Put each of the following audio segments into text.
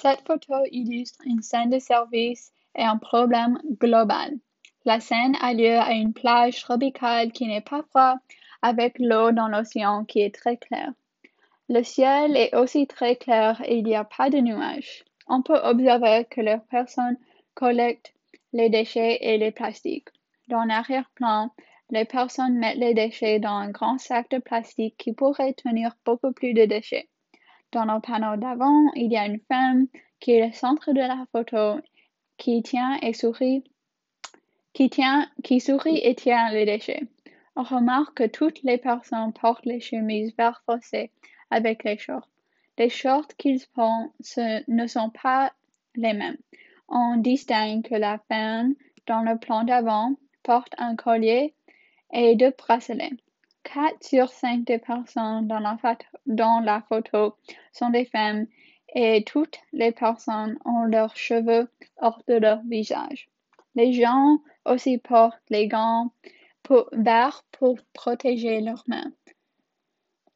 Cette photo illustre une scène de service et un problème global. La scène a lieu à une plage tropicale qui n'est pas froide, avec l'eau dans l'océan qui est très claire. Le ciel est aussi très clair et il n'y a pas de nuages. On peut observer que les personnes collectent les déchets et les plastiques. Dans l'arrière-plan, les personnes mettent les déchets dans un grand sac de plastique qui pourrait tenir beaucoup plus de déchets. Dans le panneau d'avant, il y a une femme qui est le centre de la photo, qui tient et sourit, qui tient, qui sourit et tient les déchets. On remarque que toutes les personnes portent les chemises vert foncé avec les shorts. Les shorts qu'ils portent ne sont pas les mêmes. On distingue que la femme dans le plan d'avant porte un collier et deux bracelets. Quatre sur cinq des personnes dans la, dans la photo sont des femmes et toutes les personnes ont leurs cheveux hors de leur visage. Les gens aussi portent les gants verts pour protéger leurs mains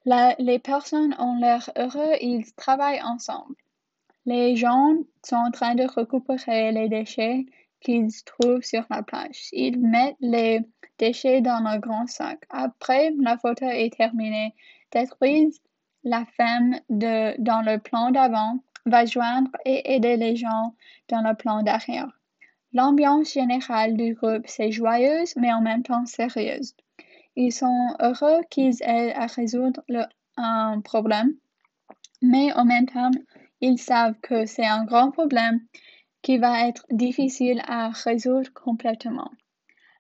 les personnes ont l'air heureux, ils travaillent ensemble. Les gens sont en train de récupérer les déchets qu'ils trouvent sur la plage. Ils mettent les déchets dans un grand sac. Après, la photo est terminée. Détruise, la femme de, dans le plan d'avant va joindre et aider les gens dans le plan d'arrière. L'ambiance générale du groupe, c'est joyeuse, mais en même temps sérieuse. Ils sont heureux qu'ils aient à résoudre un problème, mais en même temps, ils savent que c'est un grand problème qui va être difficile à résoudre complètement.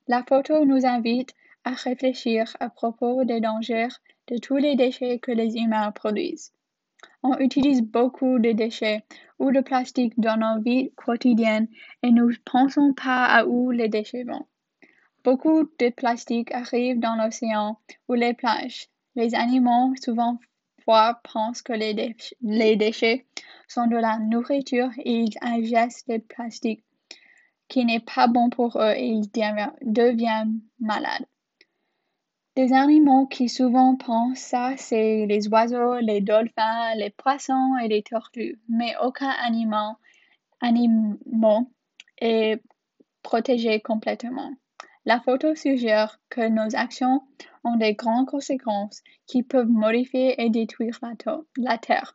La photo nous invite à réfléchir à propos des dangers de tous les déchets que les humains produisent. On utilise beaucoup de déchets ou de plastique dans nos vies quotidiennes et nous ne pensons pas à où les déchets vont. Beaucoup de plastique arrive dans l'océan ou les plages. Les animaux, souvent fois, pensent que les, déchets sont de la nourriture et ils ingèrent le plastique qui n'est pas bon pour eux et ils deviennent malades. Des animaux qui souvent pensent ça, c'est les oiseaux, les dolphins, les poissons et les tortues. Mais aucun animal, animal est protégé complètement. La photo suggère que nos actions ont des grandes conséquences qui peuvent modifier et détruire la, Terre.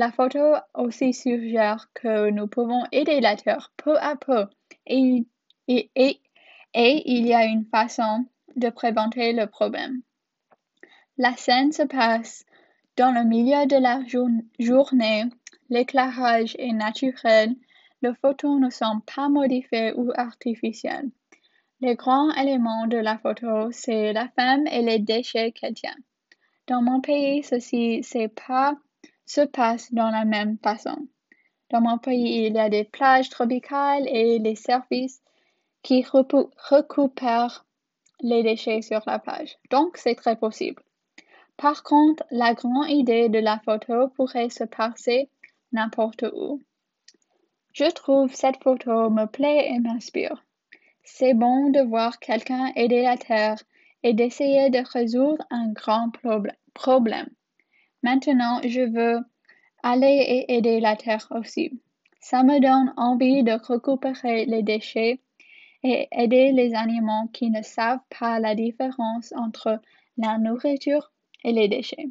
La photo aussi suggère que nous pouvons aider la Terre peu à peu et, et, il y a une façon de préventer le problème. La scène se passe dans le milieu de la journée, l'éclairage est naturel, les photos ne sont pas modifiées ou artificielles. Le grand élément de la photo, c'est la femme et les déchets qu'elle tient. Dans mon pays, ceci pas, se passe dans la même façon. Dans mon pays, il y a des plages tropicales et les services qui récupèrent les déchets sur la plage. Donc, c'est très possible. Par contre, la grande idée de la photo pourrait se passer n'importe où. Je trouve cette photo me plaît et m'inspire. C'est bon de voir quelqu'un aider la Terre et d'essayer de résoudre un grand problème. Maintenant, je veux aller et aider la Terre aussi. Ça me donne envie de récupérer les déchets et aider les animaux qui ne savent pas la différence entre la nourriture et les déchets.